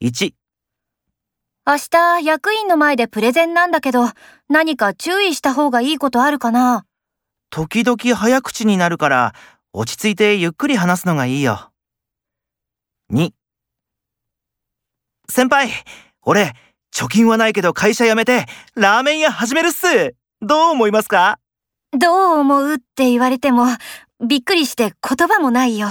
1、明日役員の前でプレゼンなんだけど、何か注意した方がいいことあるかな？時々早口になるから、落ち着いてゆっくり話すのがいいよ。2、先輩、俺、貯金はないけど会社辞めて、ラーメン屋始めるっす。どう思いますか？どう思うって言われても、びっくりして言葉もないよ。